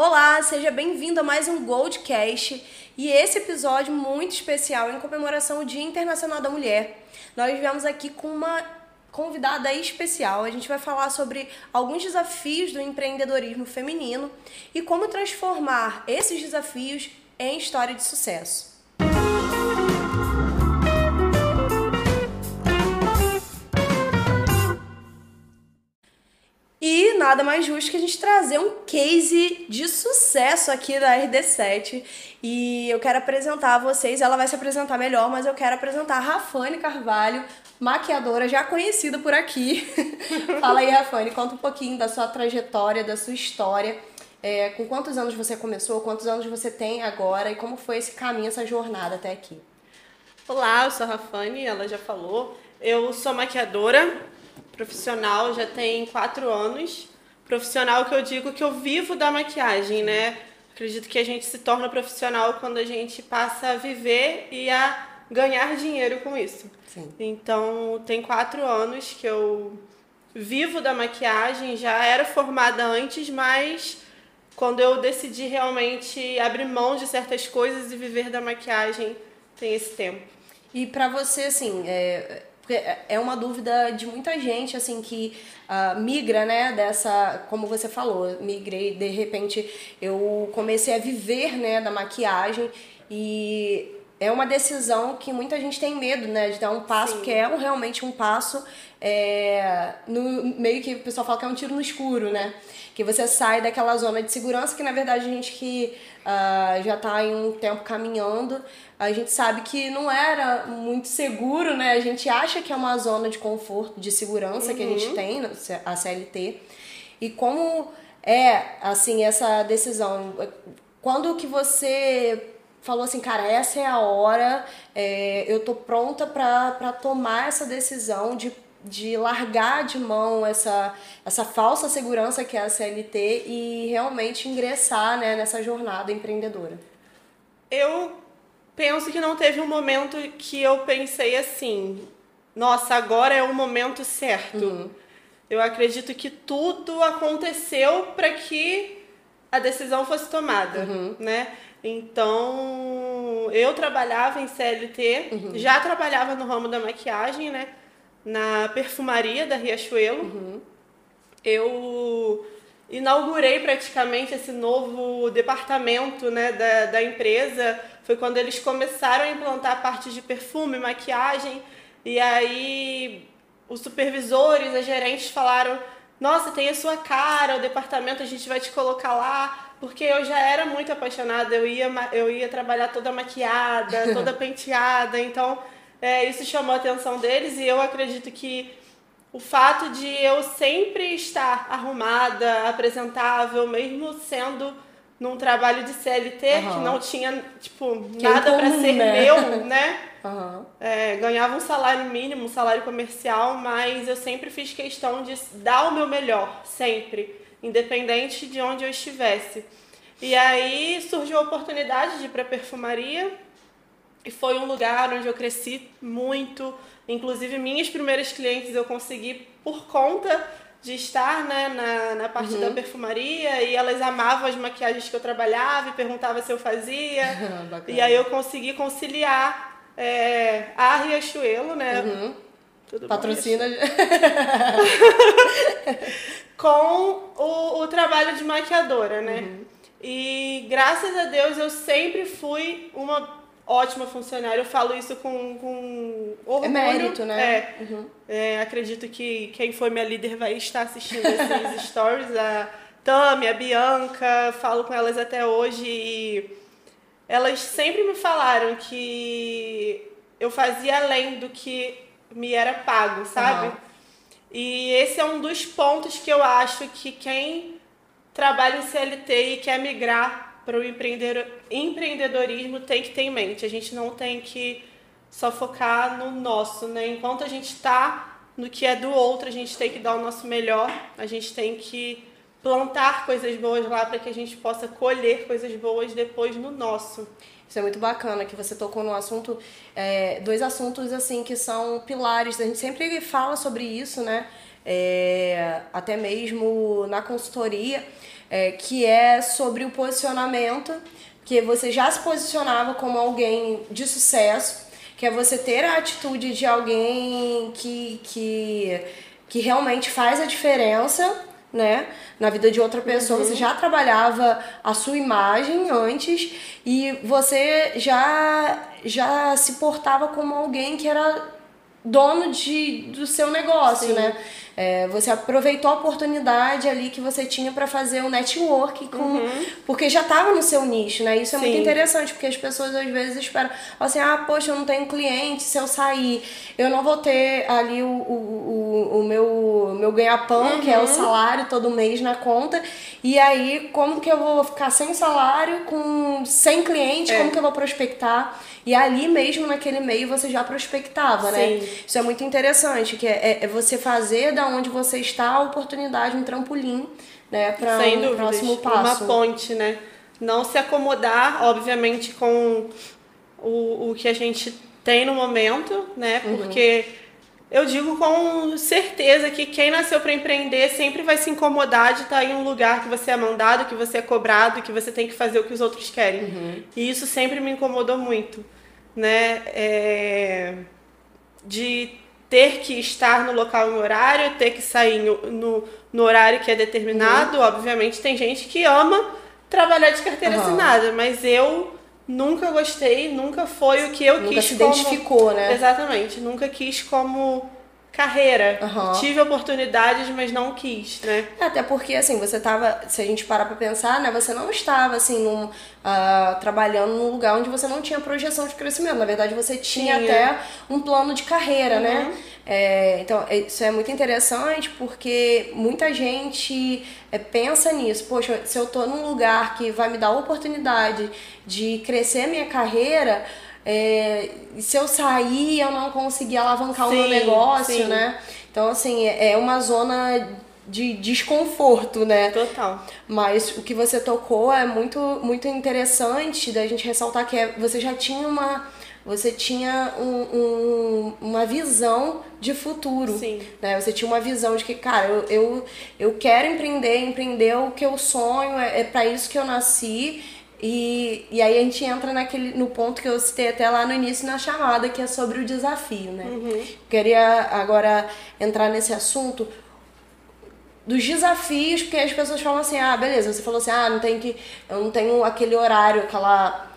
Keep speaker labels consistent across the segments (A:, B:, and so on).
A: Olá, seja bem-vindo a mais um Goldcast e esse episódio muito especial em comemoração ao Dia Internacional da Mulher. Nós viemos aqui com uma convidada especial. A gente vai falar sobre alguns desafios do empreendedorismo feminino e como transformar esses desafios em história de sucesso. E nada mais justo que a gente trazer um case de sucesso aqui da RD7. E eu quero apresentar a vocês, ela vai se apresentar melhor, mas eu quero apresentar a Rafane Carvalho, maquiadora já conhecida por aqui. Fala aí, Rafane, conta um pouquinho da sua trajetória, da sua história. É, com quantos anos você começou, quantos anos você tem agora e como foi esse caminho, essa jornada até aqui?
B: Olá, eu sou a Rafane, ela já falou. Eu sou maquiadora, profissional já tem quatro anos. Profissional que eu digo que eu vivo da maquiagem, né? Acredito que a gente se torna profissional quando a gente passa a viver e a ganhar dinheiro com isso. Sim. Então, tem quatro anos que eu vivo da maquiagem, já era formada antes, mas quando eu decidi realmente abrir mão de certas coisas e viver da maquiagem, tem esse tempo.
A: E para você, assim, é, porque é uma dúvida de muita gente, assim, que uh, migra, né, dessa, como você falou, migrei, de repente eu comecei a viver, né, da maquiagem e é uma decisão que muita gente tem medo, né, de dar um passo, Sim. que é um, realmente um passo é, no meio que o pessoal fala que é um tiro no escuro, né? Que você sai daquela zona de segurança que na verdade a gente que uh, já está em um tempo caminhando, a gente sabe que não era muito seguro, né? A gente acha que é uma zona de conforto, de segurança uhum. que a gente uhum. tem, a CLT. E como é, assim, essa decisão? Quando que você falou assim, cara, essa é a hora, é, eu tô pronta para tomar essa decisão de, de largar de mão essa, essa falsa segurança que é a CLT e realmente ingressar né, nessa jornada empreendedora?
B: Eu penso que não teve um momento que eu pensei assim, nossa, agora é o momento certo. Uhum. Eu acredito que tudo aconteceu para que a decisão fosse tomada, uhum. né? Então, eu trabalhava em CLT, uhum. já trabalhava no ramo da maquiagem, né? Na perfumaria da Riachuelo. Uhum. Eu inaugurei praticamente esse novo departamento né, da, da empresa. Foi quando eles começaram a implantar a parte de perfume, maquiagem, e aí os supervisores, as gerentes falaram: Nossa, tem a sua cara, o departamento, a gente vai te colocar lá. Porque eu já era muito apaixonada, eu ia, eu ia trabalhar toda maquiada, toda penteada, então é, isso chamou a atenção deles e eu acredito que o fato de eu sempre estar arrumada, apresentável, mesmo sendo num trabalho de CLT uhum. que não tinha, tipo, que nada para ser né? meu, né? Uhum. É, ganhava um salário mínimo, um salário comercial, mas eu sempre fiz questão de dar o meu melhor, sempre, independente de onde eu estivesse. E aí surgiu a oportunidade de ir para perfumaria e foi um lugar onde eu cresci muito, Inclusive, minhas primeiras clientes eu consegui por conta de estar né, na, na parte uhum. da perfumaria e elas amavam as maquiagens que eu trabalhava e perguntavam se eu fazia. e aí eu consegui conciliar é, a Riachuelo, né? Uhum.
A: Tudo Patrocina.
B: com o, o trabalho de maquiadora, né? Uhum. E graças a Deus eu sempre fui uma ótima funcionária. Eu falo isso com, com orgulho. É
A: mérito, né?
B: É, uhum. é, acredito que quem foi minha líder vai estar assistindo esses stories. A Tami, a Bianca, falo com elas até hoje e elas sempre me falaram que eu fazia além do que me era pago, sabe? Uhum. E esse é um dos pontos que eu acho que quem trabalha em CLT e quer migrar para o empreendedorismo tem que ter em mente. A gente não tem que só focar no nosso, né? Enquanto a gente está no que é do outro, a gente tem que dar o nosso melhor, a gente tem que plantar coisas boas lá para que a gente possa colher coisas boas depois no nosso.
A: Isso é muito bacana que você tocou no assunto, é, dois assuntos assim que são pilares. A gente sempre fala sobre isso, né? É, até mesmo na consultoria é, que é sobre o posicionamento, que você já se posicionava como alguém de sucesso, que é você ter a atitude de alguém que, que, que realmente faz a diferença né, na vida de outra pessoa. Uhum. Você já trabalhava a sua imagem antes e você já já se portava como alguém que era dono de, do seu negócio, Sim. né? É, você aproveitou a oportunidade ali que você tinha para fazer um network com. Uhum. Porque já estava no seu nicho, né? Isso é Sim. muito interessante, porque as pessoas às vezes esperam assim, ah, poxa, eu não tenho cliente, se eu sair, eu não vou ter ali o, o, o, o meu, meu ganha-pão, uhum. que é o uhum. salário todo mês na conta. E aí, como que eu vou ficar sem salário, com sem cliente, é. como que eu vou prospectar? E ali mesmo naquele meio você já prospectava, né? Sim. né? Isso é muito interessante, que é, é você fazer da onde você está a oportunidade, um trampolim, né, para um dúvidas. próximo passo.
B: Uma ponte, né? Não se acomodar, obviamente, com o, o que a gente tem no momento, né? Uhum. Porque uhum. eu digo com certeza que quem nasceu para empreender sempre vai se incomodar de estar em um lugar que você é mandado, que você é cobrado, que você tem que fazer o que os outros querem. Uhum. E isso sempre me incomodou muito, né? É... De ter que estar no local em horário, ter que sair no, no, no horário que é determinado. Uhum. Obviamente, tem gente que ama trabalhar de carteira uhum. assinada, mas eu nunca gostei, nunca foi o que eu
A: nunca
B: quis.
A: se identificou,
B: como...
A: né?
B: Exatamente, nunca quis como carreira. Uhum. Tive oportunidades, mas não quis, né?
A: Até porque, assim, você tava, se a gente parar pra pensar, né, você não estava, assim, num, uh, trabalhando num lugar onde você não tinha projeção de crescimento. Na verdade, você tinha, tinha. até um plano de carreira, né? uhum. né? É, então, é, isso é muito interessante porque muita gente é, pensa nisso. Poxa, se eu tô num lugar que vai me dar a oportunidade de crescer minha carreira é, se eu sair, eu não conseguir alavancar sim, o meu negócio, sim. né? Então, assim, é, é uma zona de desconforto, né?
B: Total.
A: Mas o que você tocou é muito, muito interessante da gente ressaltar que é, você já tinha uma você tinha um, um, uma visão de futuro.
B: Sim.
A: Né? Você tinha uma visão de que, cara, eu, eu, eu quero empreender, empreender o que eu sonho, é, é para isso que eu nasci e, e aí a gente entra naquele, no ponto que eu citei até lá no início na chamada, que é sobre o desafio, né? Uhum. Queria agora entrar nesse assunto dos desafios, porque as pessoas falam assim, ah, beleza, você falou assim, ah, não tem que. Eu não tenho aquele horário, aquela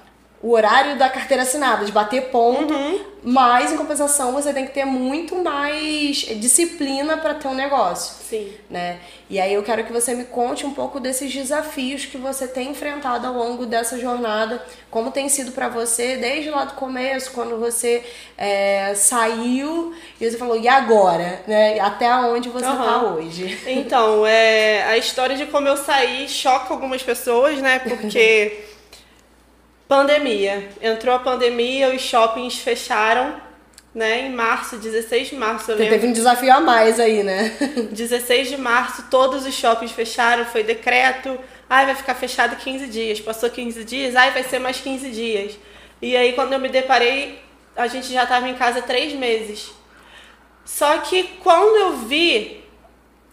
A: o horário da carteira assinada, de bater ponto, uhum. mas em compensação você tem que ter muito mais disciplina para ter um negócio.
B: Sim.
A: Né? E aí eu quero que você me conte um pouco desses desafios que você tem enfrentado ao longo dessa jornada, como tem sido para você desde lá do começo, quando você é, saiu e você falou, e agora? Né? Até onde você está uhum. hoje?
B: Então, é, a história de como eu saí choca algumas pessoas, né? Porque. Pandemia. Entrou a pandemia, os shoppings fecharam, né? Em março, 16 de março, eu
A: lembro. Teve um desafio a mais aí, né?
B: 16 de março, todos os shoppings fecharam, foi decreto. Ai, vai ficar fechado 15 dias. Passou 15 dias, ai, vai ser mais 15 dias. E aí, quando eu me deparei, a gente já estava em casa três meses. Só que quando eu vi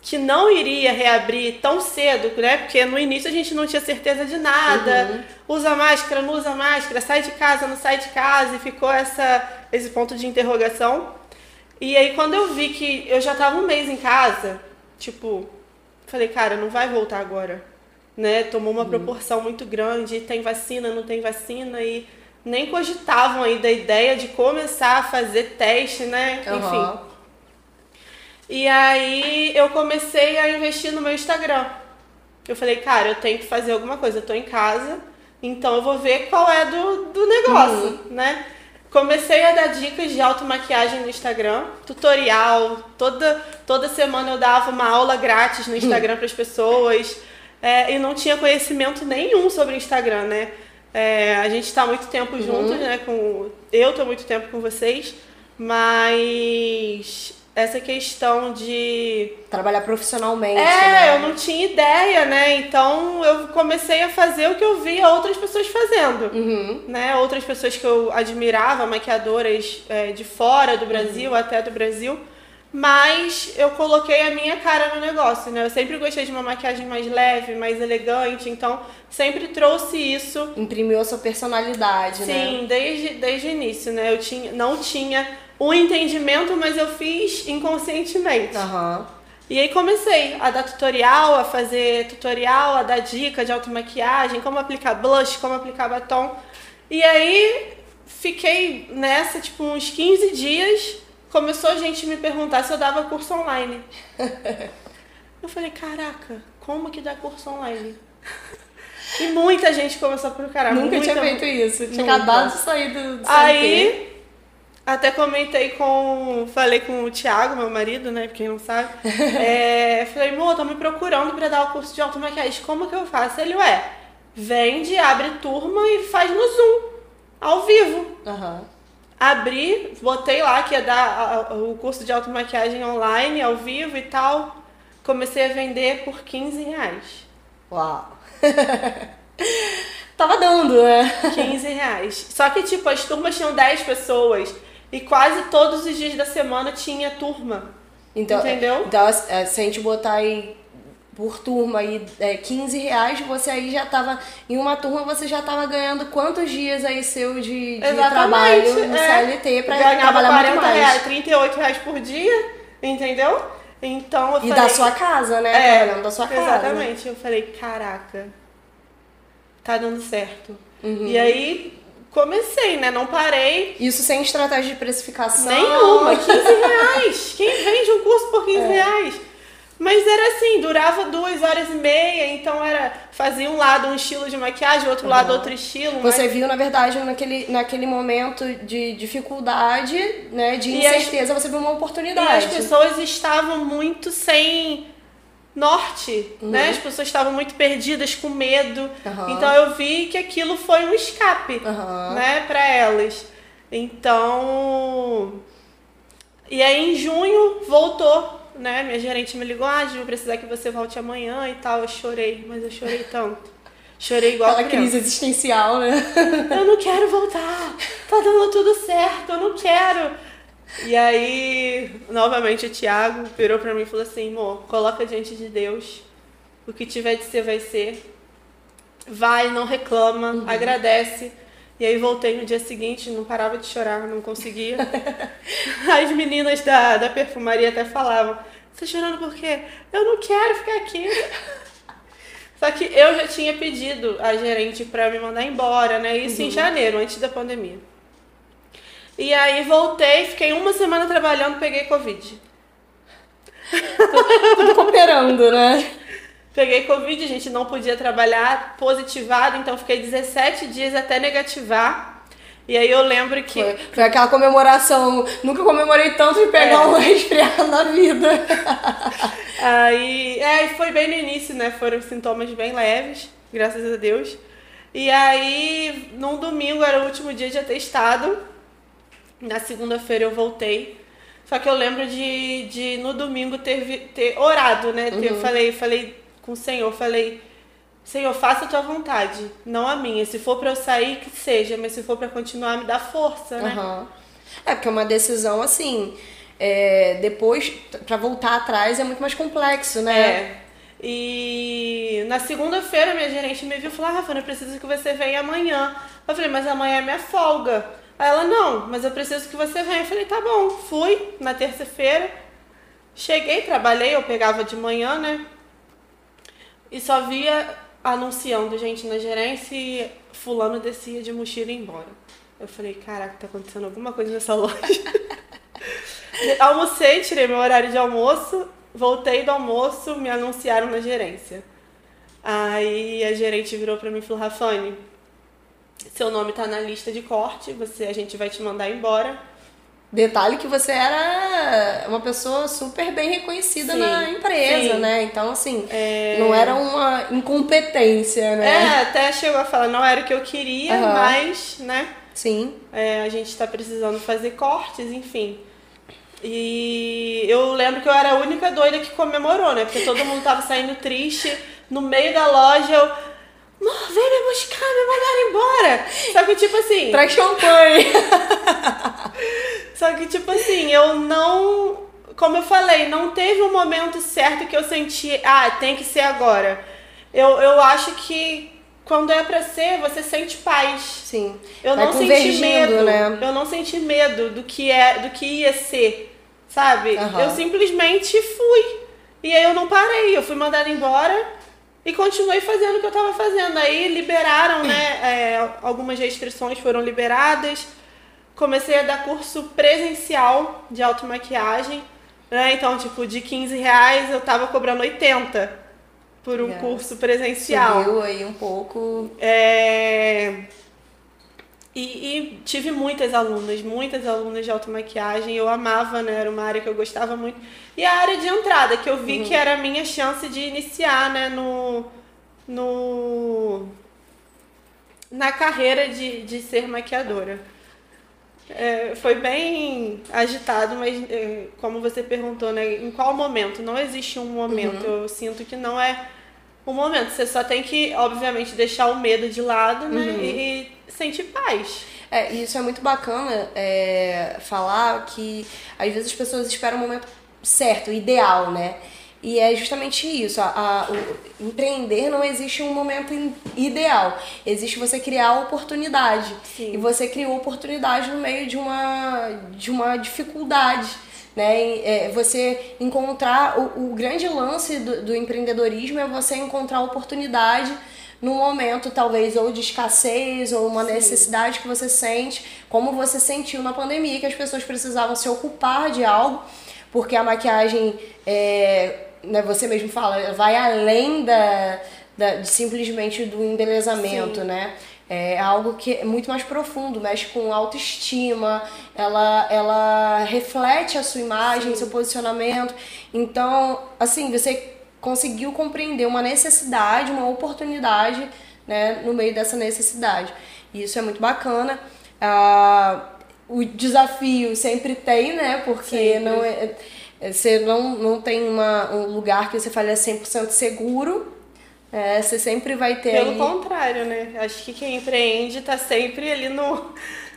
B: que não iria reabrir tão cedo, né? Porque no início a gente não tinha certeza de nada. Uhum. Usa máscara, não usa máscara, sai de casa, não sai de casa, e ficou essa, esse ponto de interrogação. E aí quando eu vi que eu já tava um mês em casa, tipo, falei, cara, não vai voltar agora. Né? Tomou uma uhum. proporção muito grande, tem vacina, não tem vacina, e nem cogitavam aí da ideia de começar a fazer teste, né? Uhum. Enfim. E aí eu comecei a investir no meu Instagram. Eu falei, cara, eu tenho que fazer alguma coisa, eu tô em casa, então eu vou ver qual é do, do negócio, uhum. né? Comecei a dar dicas de automaquiagem no Instagram, tutorial, toda, toda semana eu dava uma aula grátis no Instagram uhum. para as pessoas. É, e não tinha conhecimento nenhum sobre Instagram, né? É, a gente está muito tempo uhum. juntos, né? Com, eu estou muito tempo com vocês, mas essa questão de
A: trabalhar profissionalmente.
B: É,
A: né?
B: eu não tinha ideia, né? Então eu comecei a fazer o que eu via outras pessoas fazendo, uhum. né? Outras pessoas que eu admirava, maquiadoras é, de fora do Brasil, uhum. até do Brasil. mas eu coloquei a minha cara no negócio, né? Eu sempre gostei de uma maquiagem mais leve, mais elegante, então sempre trouxe isso.
A: Imprimiu a sua personalidade,
B: Sim,
A: né?
B: Sim, desde, desde o início, né? Eu tinha, não tinha o entendimento, mas eu fiz inconscientemente.
A: Aham.
B: E aí comecei a dar tutorial, a fazer tutorial, a dar dica de automaquiagem, como aplicar blush, como aplicar batom. E aí fiquei nessa, tipo, uns 15 dias, começou a gente me perguntar se eu dava curso online. Eu falei, caraca, como que dá curso online? E muita gente começou a procurar.
A: Nunca
B: muita,
A: tinha feito isso. Tinha
B: Nunca.
A: acabado de sair do, do.
B: Aí, até comentei com. Falei com o Thiago, meu marido, né? Pra quem não sabe. É, falei, amor, tô me procurando pra dar o curso de automaquiagem. Como que eu faço? Ele, ué, vende, abre turma e faz no Zoom, ao vivo.
A: Aham.
B: Abri, botei lá que ia dar o curso de automaquiagem online, ao vivo e tal. Comecei a vender por 15 reais.
A: Uau. Tava dando, né?
B: 15 reais. Só que, tipo, as turmas tinham 10 pessoas. E quase todos os dias da semana tinha turma.
A: Então,
B: Entendeu?
A: Então, é, se a gente botar aí por turma aí é, 15 reais, você aí já tava. Em uma turma você já tava ganhando quantos dias aí seu de, de
B: Exatamente,
A: trabalho no
B: é.
A: CLT pra
B: Ganhava
A: trabalhar
B: 40
A: muito mais.
B: reais, 38 reais por dia, entendeu? Então eu
A: E
B: falei.
A: da sua casa, né?
B: É,
A: Trabalhando da sua casa.
B: Exatamente. Eu falei, caraca, tá dando certo.
A: Uhum.
B: E aí comecei, né? Não parei.
A: Isso sem estratégia de precificação.
B: Nenhuma, 15 reais. Quem vende um curso por
A: É.
B: 15 reais? Mas era assim, durava duas horas e meia, então era fazia um lado um estilo de maquiagem, outro lado outro estilo.
A: Você
B: mas-
A: viu, na verdade, naquele, naquele momento de dificuldade, né? De
B: E as-
A: incerteza, você viu uma
B: E
A: oportunidade.
B: as pessoas estavam muito sem norte, né? As pessoas estavam muito perdidas, com medo.
A: Uhum.
B: Então eu vi que aquilo foi um escape,
A: Aham.
B: né, para elas. Então, e aí em junho voltou, né? Minha gerente me ligou, ah, vou precisar que você volte amanhã e tal. Eu chorei, mas eu chorei tanto. Chorei igual
A: Aquela
B: criança.
A: crise existencial, né?
B: Eu não quero voltar. Tá dando tudo certo, eu não quero. E aí, novamente, o Thiago virou pra mim e falou assim: amor, coloca diante de Deus. O que tiver de ser, vai ser. Vai, não reclama, agradece. E aí voltei no dia seguinte, não parava de chorar, não conseguia. As meninas da, da perfumaria até falavam: Você tá chorando por quê? Eu não quero ficar aqui. Só que eu já tinha pedido a gerente pra me mandar embora, né? Isso em janeiro, antes da pandemia. E aí voltei, fiquei uma semana trabalhando, peguei Covid.
A: Tudo cooperando, né?
B: Peguei Covid, a gente não podia trabalhar positivado, então fiquei 17 dias até negativar. E aí eu lembro que.
A: Foi, foi aquela comemoração. Nunca comemorei tanto de pegar
B: É.
A: um resfriado na vida.
B: Aí, é, foi bem no início, né? Foram sintomas bem leves, graças a Deus. E aí, num domingo, era o último dia de atestado. Na segunda-feira eu voltei. Só que eu lembro de, de no domingo ter, ter orado, né? Ter, falei, falei com o Senhor, falei, Senhor, faça a tua vontade, não a minha. Se for pra eu sair, que seja, mas se for pra continuar, me dá força, né?
A: Aham. É, porque é uma decisão assim. é, depois, pra voltar atrás, é muito mais complexo, né?
B: É. E na segunda-feira minha gerente me viu e falou: ah, Rafa, eu preciso que você venha amanhã. Eu falei, mas amanhã é minha folga. Aí ela, não, mas eu preciso que você venha. Eu falei, tá bom. Fui na terça-feira. Cheguei, trabalhei, eu pegava de manhã, né? E só via anunciando gente na gerência e fulano descia de mochila e embora. Eu falei, caraca, tá acontecendo alguma coisa nessa loja. Almocei, tirei meu horário de almoço, voltei do almoço, me anunciaram na gerência. Aí a gerente virou pra mim e falou, Rafane, seu nome tá na lista de corte, você, a gente vai te mandar embora.
A: Detalhe que você era uma pessoa super bem reconhecida
B: Sim,
A: na empresa,
B: sim.
A: né? Então, assim,
B: É.
A: não era uma incompetência,
B: É,
A: né?
B: até chegou a falar, não era o que eu queria,
A: Aham.
B: mas, né,
A: Sim.
B: é, a gente tá precisando fazer cortes, enfim. E eu lembro que eu era a única doida que comemorou, né? Porque todo mundo tava saindo triste. No meio da loja, eu. Amor, vem me buscar, me mandaram embora. Só que, tipo assim.
A: Traz champanhe.
B: Só que, tipo assim, eu não como eu falei, não teve um momento certo que eu senti, ah, tem que ser agora. Eu, eu acho que quando é pra ser, você sente paz.
A: Sim.
B: Eu
A: Vai
B: não senti medo.
A: né?
B: Eu não senti medo do que é, do que ia ser, sabe?
A: Aham.
B: Eu simplesmente fui. E aí eu não parei, eu fui mandada embora e continuei fazendo o que eu tava fazendo. Aí liberaram, né? é, algumas restrições foram liberadas. Comecei a dar curso presencial de automaquiagem. Né? Então, tipo, de 15 reais eu tava cobrando 80 por um curso presencial.
A: Subiu aí um pouco.
B: É... E, e tive muitas alunas, muitas alunas de automaquiagem. Eu amava, né? Era uma área que eu gostava muito. E a área de entrada, que eu vi que era a minha chance de iniciar, né? No, no, na carreira de, de ser maquiadora. É, foi bem agitado, mas é, como você perguntou, né? Em qual momento? Não existe um momento. Eu sinto que não é um momento. Você só tem que, obviamente, deixar o medo de lado, né? E, e sentir paz.
A: É, e isso é muito bacana é, falar que às vezes as pessoas esperam o momento certo, ideal, né? E é justamente isso. A, a- o, empreender não existe um momento in- ideal. Existe você criar oportunidade.
B: Sim.
A: E você criou oportunidade no meio de uma, de uma dificuldade. Né? É, você encontrar. O, o grande lance do, do empreendedorismo é você encontrar oportunidade num momento, talvez, ou de escassez, ou uma necessidade que você sente, como você sentiu na pandemia, que as pessoas precisavam se ocupar de algo, porque a maquiagem, é, né, você mesmo fala, vai além da, da- de simplesmente do embelezamento,
B: Sim.
A: né? É algo que é muito mais profundo, mexe com autoestima, ela, ela reflete a sua imagem, seu posicionamento. Então, assim, você conseguiu compreender uma necessidade, uma oportunidade, né, no meio dessa necessidade. E isso é muito bacana. Ah, o desafio sempre tem, né? Porque
B: Sempre.
A: não é, é, você não, não tem uma, um lugar que você fale é 100% seguro. É, você sempre vai ter
B: Pelo
A: aí...
B: contrário, né? Acho que quem empreende tá sempre ali no.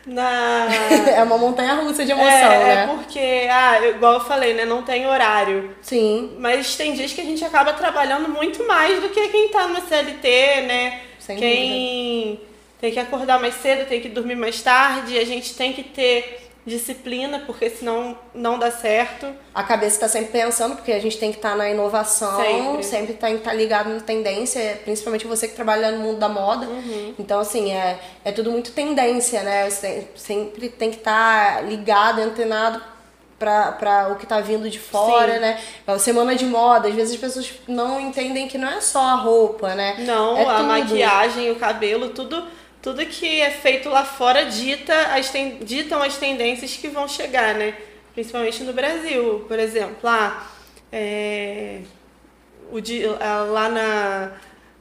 B: Na.
A: é uma montanha russa de emoção,
B: é,
A: né?
B: é porque, ah, igual eu falei, né? Não tem horário.
A: Sim,
B: Mas tem dias que a gente acaba trabalhando muito mais do que quem tá no CLT, né?
A: Sem
B: quem tem que acordar mais cedo, tem que dormir mais tarde, a gente tem que ter disciplina, porque senão não dá certo.
A: a cabeça está sempre pensando, porque a gente tem que estar na inovação,
B: Sempre.
A: sempre tem que estar ligado na tendência, principalmente você que trabalha no mundo da moda.
B: Uhum.
A: Então, assim, é, é tudo muito tendência, né? Você sempre tem que estar ligado, antenado para o que tá vindo de fora,
B: Sim.
A: né? É semana de moda, às vezes as pessoas não entendem que não é só a roupa, né?
B: Não,
A: é
B: a
A: tudo.
B: maquiagem, o cabelo, tudo, tudo que é feito lá fora dita as ten- ditam as tendências que vão chegar, né? Principalmente no Brasil, por exemplo, lá, é, o ah, lá na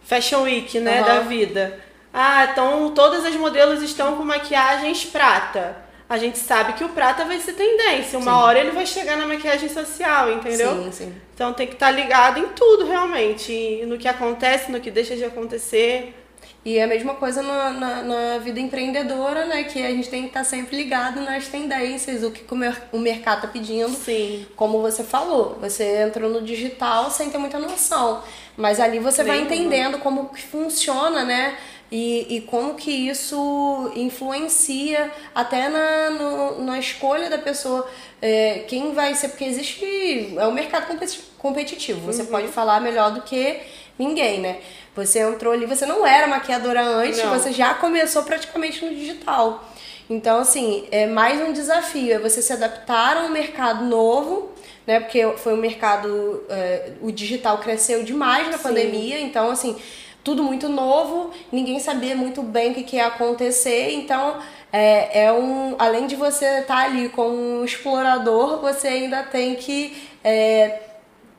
B: Fashion Week, né,
A: Aham.
B: da vida. Ah, então todas as modelos estão com maquiagens prata. A gente sabe que o prata vai ser tendência. Uma
A: Sim.
B: hora ele vai chegar na maquiagem social, entendeu?
A: Sim, sim.
B: Então tem que estar ligado em tudo realmente, no que acontece, no que deixa de acontecer.
A: E é a mesma coisa na, na, na vida empreendedora, né? Que a gente tem que estar sempre ligado nas tendências, o que o mer- o mercado tá pedindo.
B: Sim.
A: Como você falou, você entrou no digital sem ter muita noção. Mas ali você vai
B: Nenhuma.
A: entendendo como que funciona, né? E, e como que isso influencia até na, no- na escolha da pessoa. é, quem vai ser, porque existe. É um mercado competi- competitivo. Você pode falar melhor do que ninguém, né? Você entrou ali, você não era maquiadora antes,
B: Não.
A: você já começou praticamente no digital. Então, assim, é mais um desafio, é você se adaptar a um mercado novo, né? Porque foi um mercado, é, o digital cresceu demais na pandemia, então, assim, tudo muito novo, ninguém sabia muito bem o que, que ia acontecer, então é, é um. Além de você estar ali como um explorador, você ainda tem que é,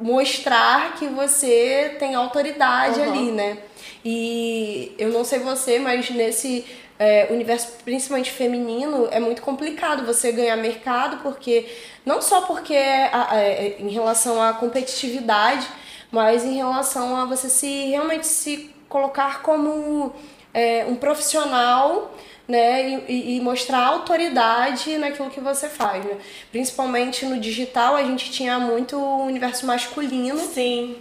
A: mostrar que você tem autoridade
B: Uhum.
A: ali, né? E eu não sei você, mas nesse é, universo principalmente feminino é muito complicado você ganhar mercado, porque não só porque é, a- é, em relação à competitividade, mas em relação a você se realmente se colocar como é, um profissional né, e, e, mostrar autoridade naquilo que você faz, né? Principalmente no digital, a gente tinha muito universo masculino.
B: Sim.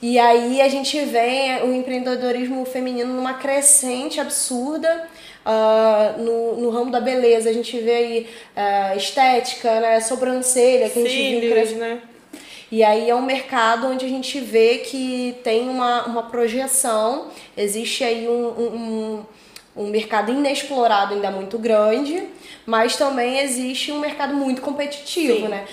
A: E aí a gente vê o empreendedorismo feminino numa crescente absurda. Uh, no, no ramo da beleza, a gente vê aí uh, estética, né, sobrancelha, que a gente
B: Cílios,
A: viu crescer.
B: né?
A: E aí é um mercado onde a gente vê que tem uma, uma projeção, existe aí um, um, um mercado inexplorado ainda muito grande, mas também existe um mercado muito competitivo,
B: Sim.
A: né?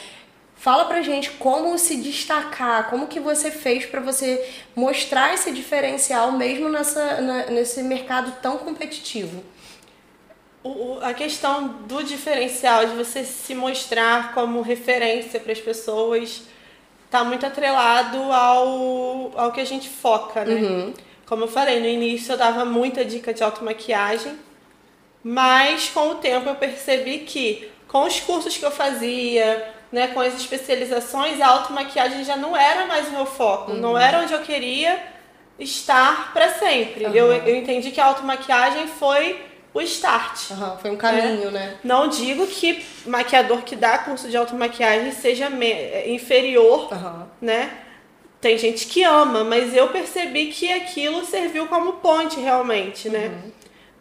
A: Fala pra gente como se destacar, como que você fez para você mostrar esse diferencial mesmo nessa, na, nesse mercado tão competitivo.
B: O, o, a questão do diferencial, de você se mostrar como referência para as pessoas, tá muito atrelado ao, ao que a gente foca, né?
A: Uhum.
B: Como eu falei, no início eu dava muita dica de automaquiagem, mas com o tempo eu percebi que com os cursos que eu fazia, né, com as especializações, a automaquiagem já não era mais o meu foco, não era onde eu queria estar para sempre.
A: Uhum.
B: Eu, eu entendi que a automaquiagem foi o start.
A: Uhum, foi um caminho, né?
B: Não digo que maquiador que dá curso de automaquiagem seja me- inferior,
A: Uhum.
B: né? Tem gente que ama, mas eu percebi que aquilo serviu como ponte realmente, né?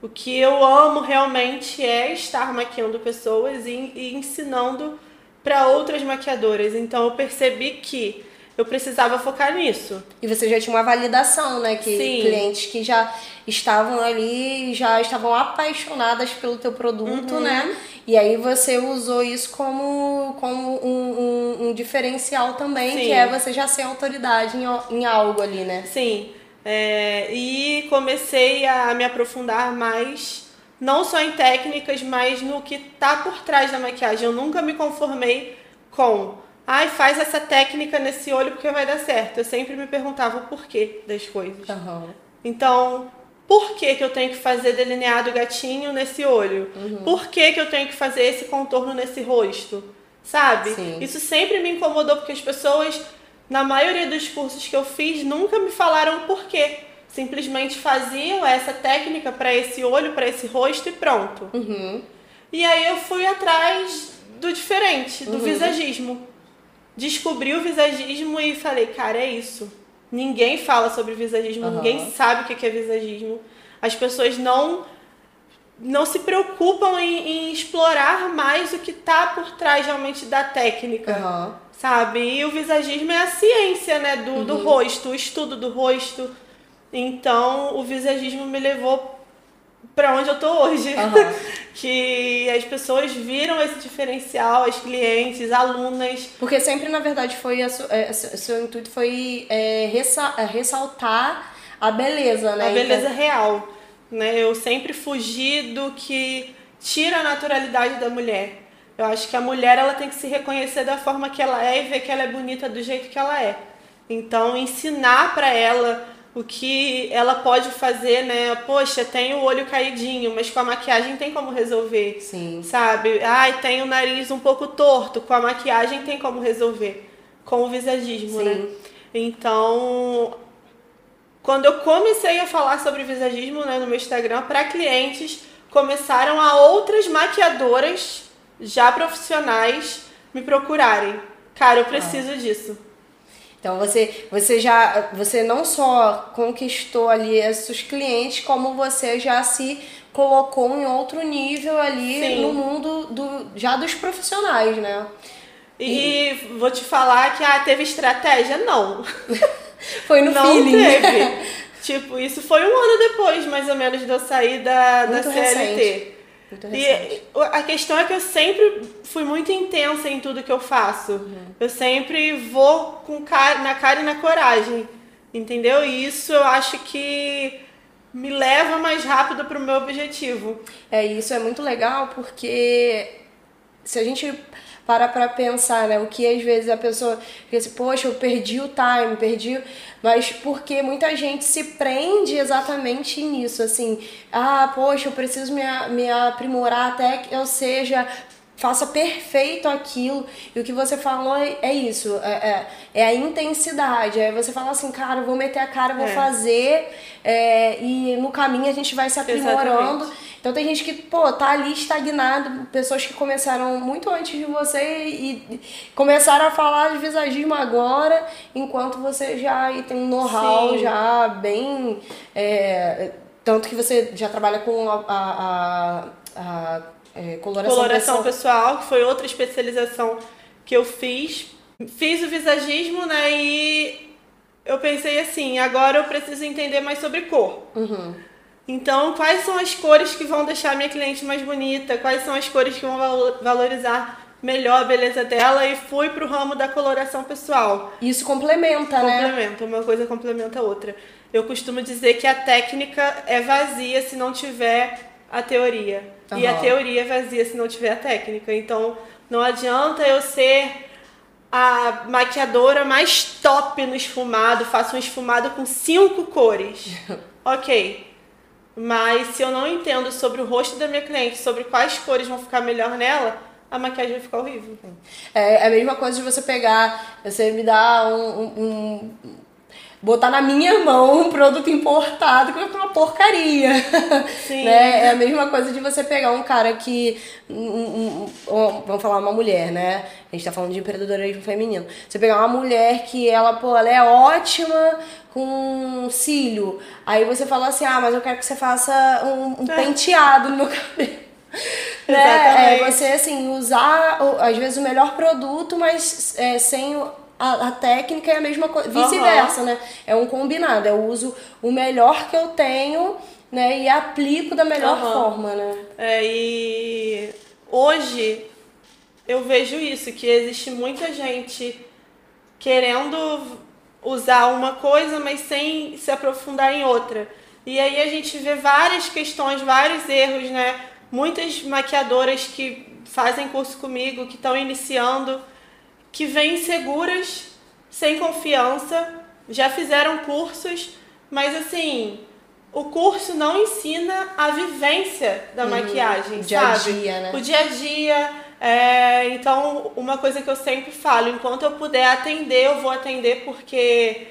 B: O que eu amo realmente é estar maquiando pessoas e, e ensinando para outras maquiadoras. Então eu percebi que eu precisava focar nisso.
A: E você já tinha uma validação, né? Que
B: Sim.
A: clientes que já estavam ali, já estavam apaixonadas pelo teu produto,
B: Uhum.
A: né? E aí você usou isso como, como um, um, um diferencial também,
B: Sim.
A: que é você já ser autoridade em, em algo ali, né?
B: Sim. É, e comecei a me aprofundar mais, não só em técnicas, mas no que tá por trás da maquiagem. Eu nunca me conformei com, ai, faz essa técnica nesse olho porque vai dar certo. Eu sempre me perguntava o porquê das coisas.
A: Aham.
B: Então, por que, que eu tenho que fazer delineado gatinho nesse olho?
A: Uhum.
B: Por que, que eu tenho que fazer esse contorno nesse rosto? Sabe?
A: Sim.
B: Isso sempre me incomodou porque as pessoas, na maioria dos cursos que eu fiz, nunca me falaram o porquê. Simplesmente faziam essa técnica para esse olho, para esse rosto e pronto.
A: Uhum.
B: E aí eu fui atrás do diferente,
A: Uhum.
B: do visagismo. Descobri o visagismo e falei, cara, é isso. Ninguém fala sobre visagismo,
A: Aham.
B: ninguém sabe o que é visagismo. As pessoas não não se preocupam em, em explorar mais o que tá por trás realmente da técnica,
A: Aham.
B: sabe? E o visagismo é a ciência, né, do, do rosto, o estudo do rosto. Então, o visagismo me levou para onde eu tô hoje.
A: Aham.
B: que as pessoas viram esse diferencial, as clientes, alunas.
A: Porque sempre, na verdade, foi a é, seu seu intuito foi é, é, ressaltar a beleza, né?
B: A beleza real, né? Eu sempre fugi do que tira a naturalidade da mulher. Eu acho que a mulher ela tem que se reconhecer da forma que ela é e ver que ela é bonita do jeito que ela é. Então, ensinar para ela o que ela pode fazer, né? Poxa, tem o olho caidinho, mas com a maquiagem tem como resolver.
A: Sim.
B: Sabe? Ai, tem o nariz um pouco torto, com a maquiagem tem como resolver. Com o visagismo,
A: Sim.
B: né? Então, quando eu comecei a falar sobre visagismo né, no meu Instagram para clientes, começaram a outras maquiadoras já profissionais me procurarem. Cara, eu preciso disso.
A: Então você, você já, você não só conquistou ali esses clientes, como você já se colocou em outro nível ali
B: Sim.
A: no mundo do, já dos profissionais, né?
B: E vou te falar que ah, teve estratégia? Não.
A: Foi no
B: não
A: feeling.
B: teve. tipo, isso foi um ano depois, mais ou menos, de eu sair da, da CLT.
A: recente.
B: E a questão é que eu sempre fui muito intensa em tudo que eu faço. Eu sempre vou com cara, na cara e na coragem. Entendeu? E isso eu acho que me leva mais rápido pro meu objetivo.
A: É, isso é muito legal porque se a gente para pra pensar, né, o que às vezes a pessoa fica assim, poxa, eu perdi o time, perdi, mas porque muita gente se prende exatamente nisso, assim, ah, poxa, eu preciso me, me aprimorar até que eu seja faça perfeito aquilo. E o que você falou é, é isso, é, é, é a intensidade. Aí você fala assim, cara, vou meter a cara, vou
B: É.
A: fazer, é, e no caminho a gente vai se aprimorando.
B: Exatamente.
A: Então tem gente que, pô, tá ali estagnado, pessoas que começaram muito antes de você e começaram a falar de visagismo agora, enquanto você já tem um know-how já bem. É, tanto que você já trabalha com a, a, a, a é, coloração,
B: coloração pessoal, que foi outra especialização que eu fiz. Fiz o visagismo, né? E eu pensei assim, agora eu preciso entender mais sobre cor.
A: Uhum.
B: Então, quais são as cores que vão deixar a minha cliente mais bonita? Quais são as cores que vão valorizar melhor a beleza dela? E fui pro ramo da coloração pessoal.
A: Isso complementa,
B: né? Complementa, uma coisa complementa a outra. Eu costumo dizer que a técnica é vazia se não tiver a teoria. Uhum. E a teoria é vazia se não tiver a técnica. Então, não adianta eu ser a maquiadora mais top no esfumado, faço um esfumado com cinco cores. ok. Mas se eu não entendo sobre o rosto da minha cliente, sobre quais cores vão ficar melhor nela, a maquiagem vai ficar horrível.
A: É, é a mesma coisa de você pegar, você me dá um, um, botar na minha mão um produto importado que vai ficar uma porcaria.
B: Sim.
A: né? É a mesma coisa de você pegar um cara que. Um, um, um, vamos falar uma mulher, né? A gente tá falando de empreendedorismo feminino. Você pegar uma mulher que ela, pô, ela é ótima com cílio. Aí você fala assim, ah, mas eu quero que você faça um, é. penteado no meu cabelo. né? É você, assim, usar, às vezes, o melhor produto, mas é, sem a, a, técnica é a mesma coisa, vice-versa, uhum. né? É um combinado. Eu uso o melhor que eu tenho, né? E aplico da melhor uhum. forma, né?
B: É, e hoje eu vejo isso, que existe muita gente querendo usar uma coisa, mas sem se aprofundar em outra. E aí a gente vê várias questões, vários erros, né? Muitas maquiadoras que fazem curso comigo, que estão iniciando que vêm seguras, sem confiança, já fizeram cursos, mas assim, o curso não ensina a vivência da uhum, maquiagem,
A: dia
B: sabe?
A: A dia, né?
B: O dia a dia. É, então, uma coisa que eu sempre falo, enquanto eu puder atender, eu vou atender porque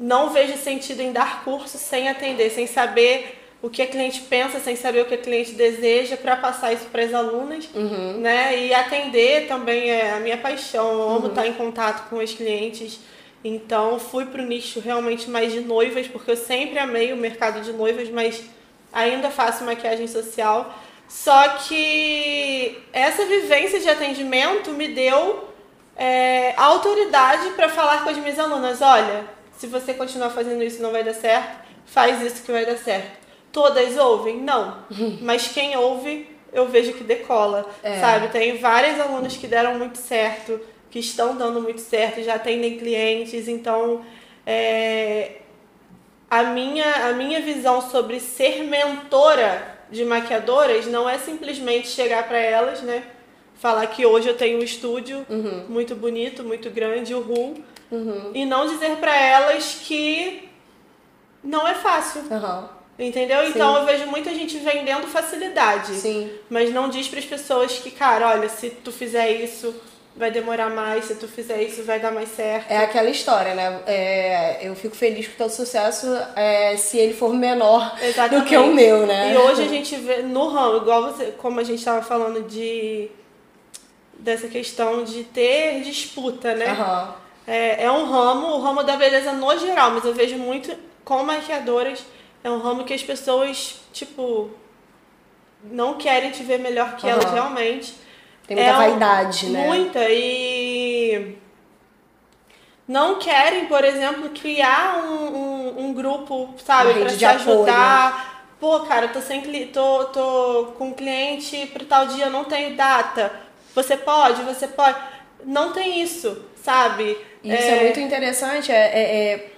B: não vejo sentido em dar curso sem atender, sem saber o que a cliente pensa sem saber o que a cliente deseja para passar isso para as alunas,
A: uhum.
B: né? E atender também é a minha paixão, eu amo uhum. estar em contato com os clientes. Então, fui para o nicho realmente mais de noivas, porque eu sempre amei o mercado de noivas, mas ainda faço maquiagem social. Só que essa vivência de atendimento me deu é, autoridade para falar com as minhas alunas: olha, se você continuar fazendo isso não vai dar certo, faz isso que vai dar certo. Todas ouvem? Não. Mas quem ouve, eu vejo que decola, é. sabe? Tem várias alunas que deram muito certo, que estão dando muito certo, já atendem clientes, então é, a, minha, a minha visão sobre ser mentora de maquiadoras não é simplesmente chegar para elas, né? Falar que hoje eu tenho um estúdio
A: uhum.
B: muito bonito, muito grande, o RU,
A: uhum.
B: e não dizer para elas que não é fácil.
A: Uhum.
B: Entendeu? Sim. Então eu vejo muita gente vendendo facilidade.
A: Sim.
B: Mas não diz para as pessoas que, cara, olha, se tu fizer isso, vai demorar mais, se tu fizer isso, vai dar mais certo.
A: É aquela história, né? É, eu fico feliz com o teu sucesso é, se ele for menor Exatamente. do que o meu, né?
B: E hoje a gente vê no ramo, igual você, como a gente estava falando de dessa questão de ter disputa, né?
A: Uhum.
B: É, é um ramo, o ramo da beleza no geral, mas eu vejo muito com maquiadoras é um ramo que as pessoas, tipo, não querem te ver melhor que uhum. elas realmente.
A: Tem muita é vaidade,
B: um,
A: né?
B: Muita. E não querem, por exemplo, criar um, um, um grupo, sabe, para te ajudar. Apoio. Pô, cara, tô sem tô, tô com um cliente pro tal dia, não tenho data. Você pode? Você pode? Não tem isso, sabe?
A: Isso é, é muito interessante. é, é, é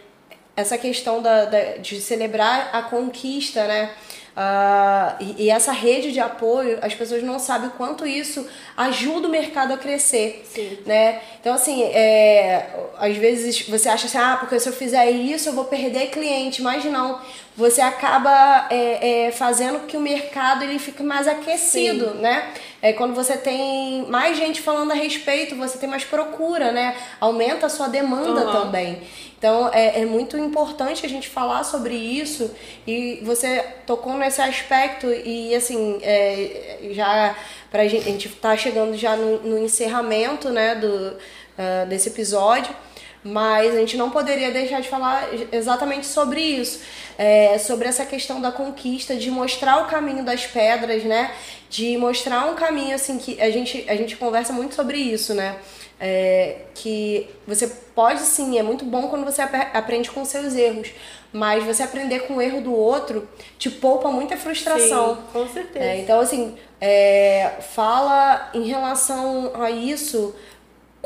A: essa questão da, da, de celebrar a conquista, né? Uh, e, e, essa rede de apoio, as pessoas não sabem o quanto isso ajuda o mercado a crescer,
B: Sim.
A: né? Então, assim, é, às vezes você acha assim, ah, porque se eu fizer isso eu vou perder cliente, mas não. Você acaba é, é, fazendo que o mercado ele fique mais aquecido, Sim. né? É, quando você tem mais gente falando a respeito, você tem mais procura, né? Aumenta a sua demanda uhum. também. Então é, é muito importante a gente falar sobre isso e você tocou nesse aspecto e assim é, já pra gente, a gente tá chegando já no, no encerramento né, do, uh, desse episódio mas a gente não poderia deixar de falar exatamente sobre isso, é, sobre essa questão da conquista, de mostrar o caminho das pedras, né? De mostrar um caminho assim que a gente a gente conversa muito sobre isso, né? É, que você pode sim, é muito bom quando você aprende com seus erros, mas você aprender com o erro do outro te poupa muita frustração.
B: Sim, com certeza.
A: É, então, assim, é, fala em relação a isso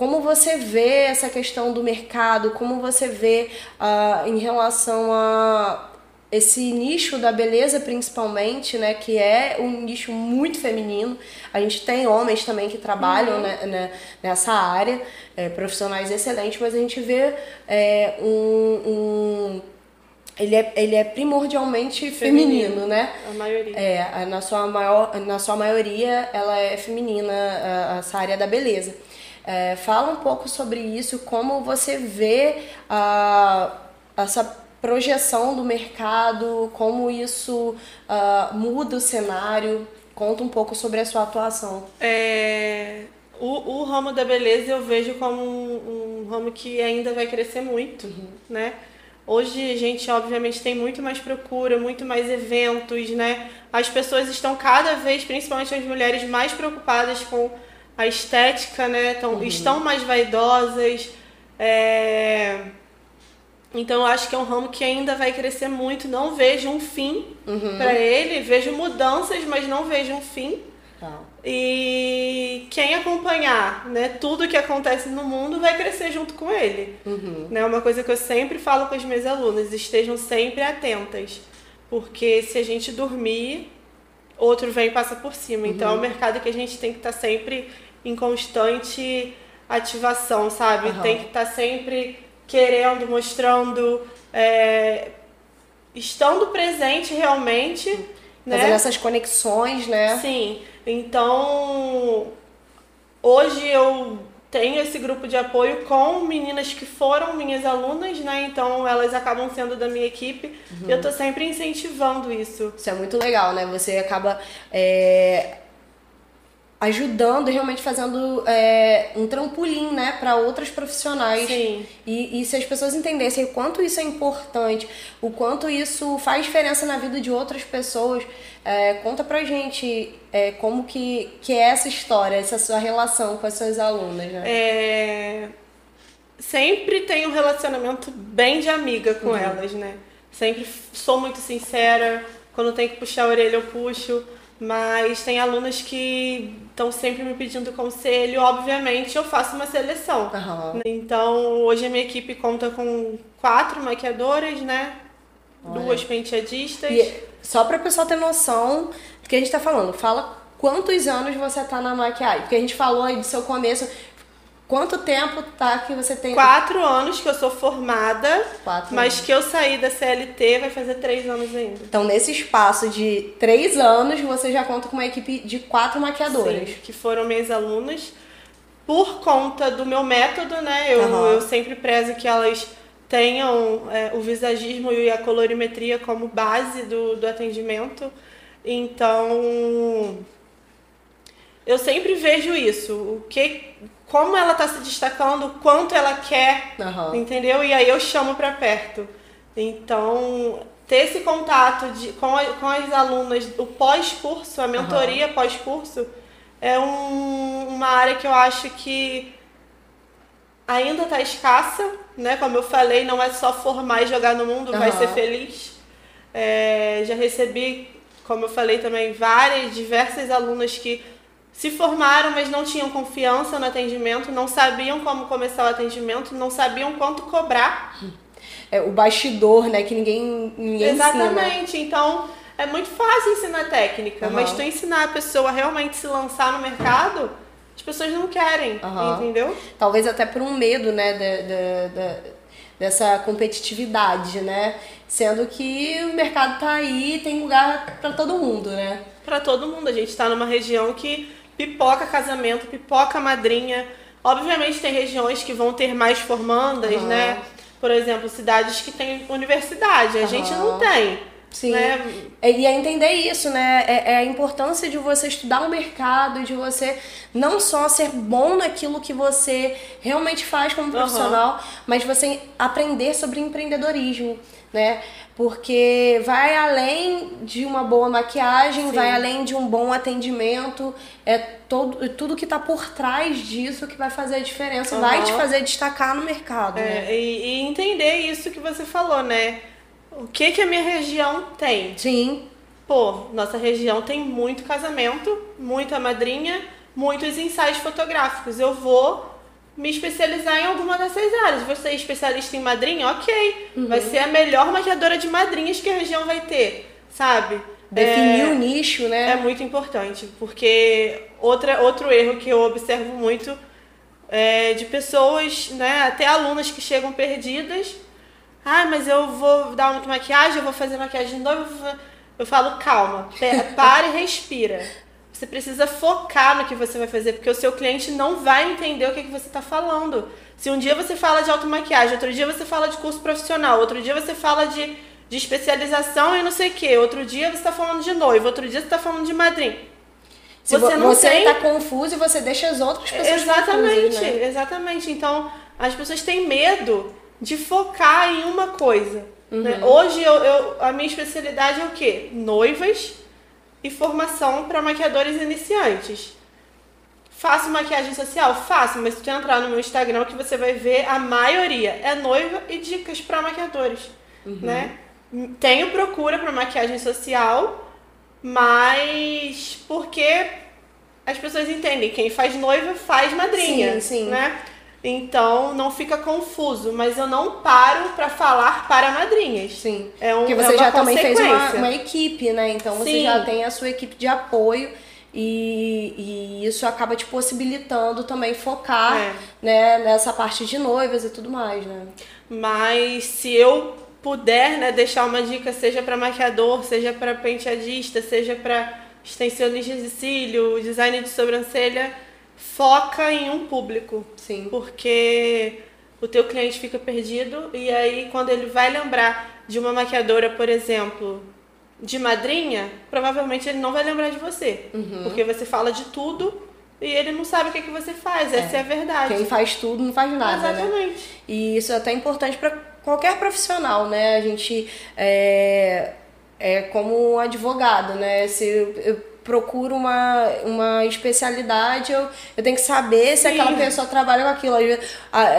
A: como você vê essa questão do mercado? Como você vê uh, em relação a esse nicho da beleza principalmente, né, que é um nicho muito feminino. A gente tem homens também que trabalham uhum. né, né, nessa área, é, profissionais excelentes, mas a gente vê é, um, um ele é, ele é primordialmente feminino, feminino, né?
B: A maioria.
A: É, na sua, maior, na sua maioria ela é feminina, essa área da beleza. É, fala um pouco sobre isso, como você vê uh, essa projeção do mercado, como isso uh, muda o cenário. Conta um pouco sobre a sua atuação.
B: É, o, o ramo da beleza eu vejo como um, um ramo que ainda vai crescer muito, uhum. né? Hoje a gente obviamente tem muito mais procura, muito mais eventos, né? As pessoas estão cada vez, principalmente as mulheres, mais preocupadas com a estética, né? Tão, uhum. Estão mais vaidosas. É... Então eu acho que é um ramo que ainda vai crescer muito. Não vejo um fim uhum. para ele. Vejo mudanças, mas não vejo um fim. Tá. E quem acompanhar né, tudo que acontece no mundo vai crescer junto com ele. Uhum. Né, uma coisa que eu sempre falo com as minhas alunas: estejam sempre atentas. Porque se a gente dormir, outro vem e passa por cima. Uhum. Então é um mercado que a gente tem que estar tá sempre em constante ativação, sabe? Uhum. Tem que estar tá sempre querendo, mostrando, é, estando presente realmente.
A: Né? Fazendo essas conexões, né?
B: Sim. Então, hoje eu tenho esse grupo de apoio com meninas que foram minhas alunas, né? Então elas acabam sendo da minha equipe. Uhum. E eu tô sempre incentivando isso.
A: Isso é muito legal, né? Você acaba é, ajudando e realmente fazendo é, um trampolim, né, para outras profissionais.
B: Sim.
A: E, e se as pessoas entendessem o quanto isso é importante, o quanto isso faz diferença na vida de outras pessoas, é, conta pra gente é, como que, que é essa história, essa sua relação com as suas alunas, né?
B: É... Sempre tenho um relacionamento bem de amiga com uhum. elas, né? Sempre sou muito sincera, quando tem que puxar a orelha eu puxo mas tem alunas que estão sempre me pedindo conselho. Obviamente, eu faço uma seleção. Uhum. Então, hoje a minha equipe conta com quatro maquiadoras, né? Olha. Duas penteadistas.
A: E só para o pessoal ter noção do que a gente está falando, fala quantos anos você está na maquiagem. Porque a gente falou aí do seu começo, Quanto tempo tá que você tem?
B: Quatro anos que eu sou formada, Quatro mas anos. que eu saí da CLT vai fazer três anos ainda.
A: Então, nesse espaço de três anos, você já conta com uma equipe de quatro maquiadoras.
B: Sim, que foram minhas alunas. Por conta do meu método, né? Eu, uhum. eu sempre prezo que elas tenham é, o visagismo e a colorimetria como base do, do atendimento. Então, eu sempre vejo isso. O que como ela está se destacando, quanto ela quer, uhum. entendeu? E aí eu chamo para perto. Então, ter esse contato de, com, a, com as alunas, o pós-curso, a mentoria uhum. pós-curso, é um, uma área que eu acho que ainda está escassa, né? Como eu falei, não é só formar e jogar no mundo, uhum. vai ser feliz. É, já recebi, como eu falei também, várias, diversas alunas que se formaram, mas não tinham confiança no atendimento, não sabiam como começar o atendimento, não sabiam quanto cobrar.
A: É o bastidor, né? Que ninguém, ninguém
B: Exatamente.
A: Ensina.
B: Então, é muito fácil ensinar técnica, uhum. mas tu ensinar a pessoa a realmente se lançar no mercado, as pessoas não querem, uhum. entendeu?
A: Talvez até por um medo, né, de, de, de, dessa competitividade, né? Sendo que o mercado tá aí, tem lugar para todo mundo, né?
B: Para todo mundo. A gente está numa região que pipoca casamento, pipoca madrinha. Obviamente tem regiões que vão ter mais formandas, uhum. né? por exemplo, cidades que têm universidade. A gente não tem.
A: Sim.
B: Né?
A: E é entender isso, né? É, é, a importância de você estudar o mercado, de você não só ser bom naquilo que você realmente faz como profissional, uhum. mas você aprender sobre empreendedorismo, né? Porque vai além de uma boa maquiagem, Sim. vai além de um bom atendimento, é todo, tudo que está por trás disso que vai fazer a diferença, uhum. vai te fazer destacar no mercado. É,
B: né? e, e entender isso que você falou, né? o que que a minha região tem?
A: Sim.
B: Pô, nossa região tem muito casamento, muita madrinha, muitos ensaios fotográficos. Eu vou me especializar em alguma dessas áreas. Você é especialista em madrinha? Ok. Uhum. Vai ser a melhor maquiadora de madrinhas que a região vai ter, sabe?
A: Definir é, o nicho, né?
B: É muito importante, porque outra, outro erro que eu observo muito é de pessoas, né, até alunas que chegam perdidas ah, mas eu vou dar uma maquiagem, eu vou fazer maquiagem de novo. Eu falo, calma, para e respira. Você precisa focar no que você vai fazer, porque o seu cliente não vai entender o que, que você está falando. Se um dia você fala de automaquiagem, outro dia você fala de curso profissional, outro dia você fala de, de especialização e não sei o quê, outro dia você está falando de noivo, outro dia você está falando de madrinha.
A: Se você não você está confuso e você deixa as outras pessoas
B: Exatamente,
A: confusas, né?
B: exatamente. Então, as pessoas têm medo de focar em uma coisa. Né? Uhum. Né? Hoje eu, eu, a minha especialidade é o quê? Noivas e formação para maquiadores iniciantes. Faço maquiagem social? Faço, mas se tu entrar no meu Instagram, que você vai ver, a maioria é noiva e dicas para maquiadores, uhum. né? Tenho procura para maquiagem social, mas porque as pessoas entendem, quem faz noiva faz madrinha, sim, sim. né? Então não fica confuso, mas eu não paro para falar para madrinhas.
A: Sim. É um, Porque você é já também fez uma, uma, equipe, né? Então você Sim. já tem a sua equipe de apoio e, e isso acaba te possibilitando também focar é. né, nessa parte de noivas e tudo mais, né?
B: Mas se eu puder, né, deixar uma dica, seja para maquiador, seja para penteadista, seja para extensionista de cílio, design de sobrancelha foca em um público.
A: Sim.
B: Porque o teu cliente fica perdido e aí quando ele vai lembrar de uma maquiadora, por exemplo, de madrinha, provavelmente ele não vai lembrar de você. Uhum. Porque você fala de tudo e ele não sabe o que, é que você faz. É. Essa é a verdade.
A: Quem faz tudo não faz nada.
B: Né? Exatamente. Né?
A: E isso é até importante para qualquer profissional, né? A gente é, é como um advogado, né? Se eu, procuro uma, uma especialidade, eu, eu tenho que saber se Sim. aquela pessoa trabalha com aquilo.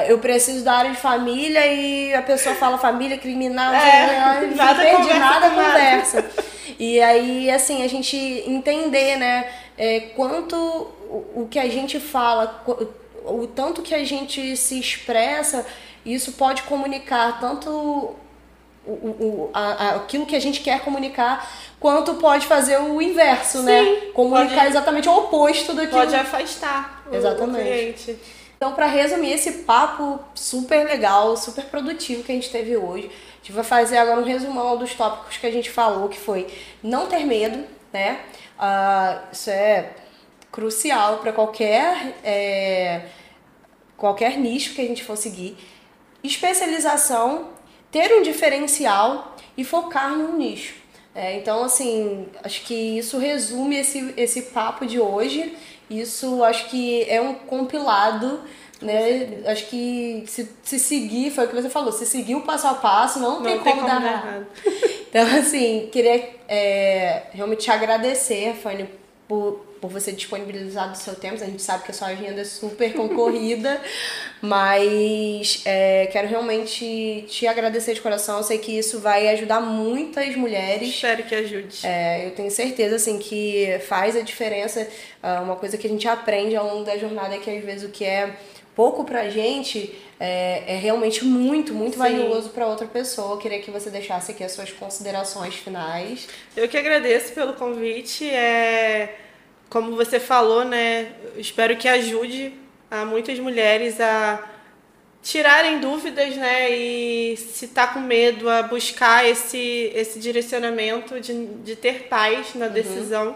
A: Eu preciso da área de família e a pessoa fala família criminal, é, não nada perdi conversa nada, conversa. E aí, assim, a gente entender, né, é, quanto o, o que a gente fala, o, o tanto que a gente se expressa, isso pode comunicar tanto o, o, a, aquilo que a gente quer comunicar, quanto pode fazer o inverso, né? Sim, né? Comunicar pode, exatamente o oposto daquilo.
B: Pode afastar
A: exatamente. o cliente. Então, para resumir esse papo super legal, super produtivo que a gente teve hoje, a gente vai fazer agora um resumão dos tópicos que a gente falou, que foi não ter medo, né? Uh, isso é crucial para qualquer é, qualquer nicho que a gente for seguir. Especialização ter um diferencial e focar num nicho. É, então, assim, acho que isso resume esse, esse papo de hoje. Isso acho que é um compilado, né? Acho que se, se seguir, foi o que você falou, se seguir o passo a passo, não, não tem, como, como dar errado. Então, assim, queria é, realmente te agradecer, Fanny, por, por você disponibilizar do seu tempo. A gente sabe que a sua agenda é super concorrida, mas é, quero realmente te agradecer de coração. Eu sei que isso vai ajudar muitas mulheres.
B: Espero que ajude.
A: É, eu tenho certeza assim que faz a diferença. Uh, uma coisa que a gente aprende ao longo da jornada é que às vezes o que é pouco pra gente é, é realmente muito, muito Sim. valioso para outra pessoa. Eu queria que você deixasse aqui as suas considerações finais.
B: Eu que agradeço pelo convite. É, como você falou, né? Espero que ajude a muitas mulheres a tirarem dúvidas, né? E se tá com medo, a buscar esse, esse direcionamento de, de ter paz na uhum. decisão. Uhum.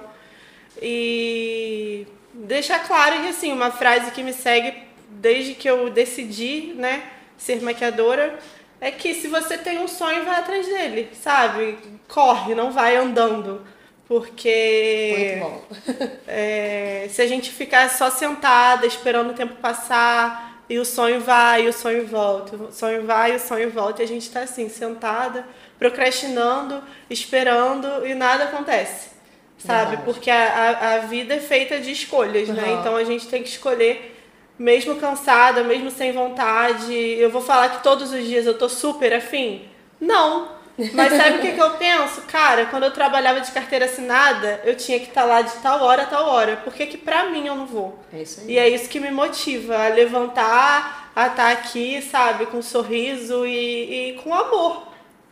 B: E deixar claro que, assim, uma frase que me segue desde que eu decidi, né, ser maquiadora, é que se você tem um sonho, vai atrás dele, sabe? Corre, não vai andando. Porque.
A: Muito bom.
B: é, se a gente ficar só sentada, esperando o tempo passar, e o sonho vai, e o sonho volta, o sonho vai, e o sonho volta, e a gente tá assim, sentada, procrastinando, esperando, e nada acontece. Sabe?
A: Verdade.
B: Porque a, a, a vida é feita de escolhas, né?
A: Uhum.
B: Então a gente tem que escolher mesmo cansada, mesmo sem vontade. Eu vou falar que todos os dias eu tô super afim? Não. Mas sabe o que, que eu penso? Cara, quando eu trabalhava de carteira assinada, eu tinha que estar lá de tal hora a tal hora. Por que, que pra mim eu não vou?
A: É isso aí.
B: E é isso que me motiva a levantar, a estar aqui, sabe, com um sorriso e, e com amor.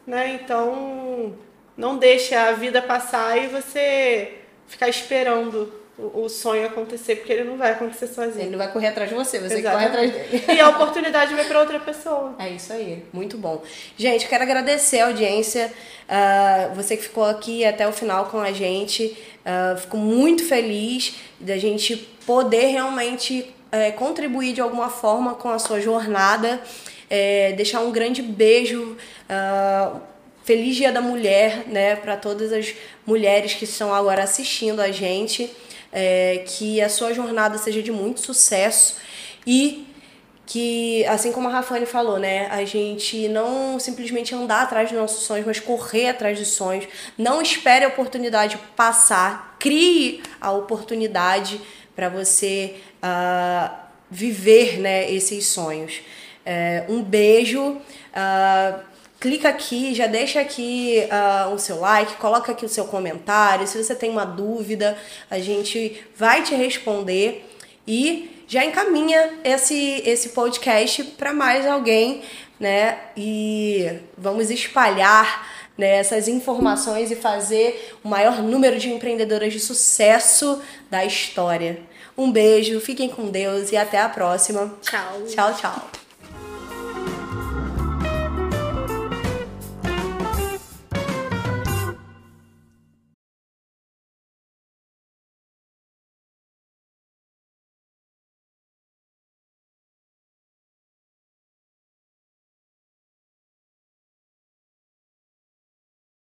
B: Né? Então, não deixe a vida passar e você ficar esperando o, sonho acontecer, porque ele não vai acontecer sozinho.
A: Ele não vai correr atrás de você, você corre atrás dele.
B: E a oportunidade vai para outra pessoa.
A: É isso aí, muito bom. Gente, quero agradecer a audiência, ah, você que ficou aqui até o final com a gente. Ah, fico muito feliz da gente poder realmente eh, contribuir de alguma forma com a sua jornada. Eh, deixar um grande beijo. ah, Feliz Dia da Mulher, né, para todas as mulheres que estão agora assistindo a gente. É, que a sua jornada seja de muito sucesso e que, assim como a Rafane falou, né, a gente não simplesmente andar atrás dos nossos sonhos, mas correr atrás dos sonhos. Não espere a oportunidade passar, crie a oportunidade para você ah, viver, né, esses sonhos. É, um beijo. ah, clica aqui, já deixa aqui ah, o seu like, coloca aqui o seu comentário. Se você tem uma dúvida, a gente vai te responder e já encaminha esse, esse podcast para mais alguém, né? E vamos espalhar né, essas informações e fazer o maior número de empreendedoras de sucesso da história. Um beijo, fiquem com Deus e até a próxima.
B: Tchau.
A: Tchau, tchau.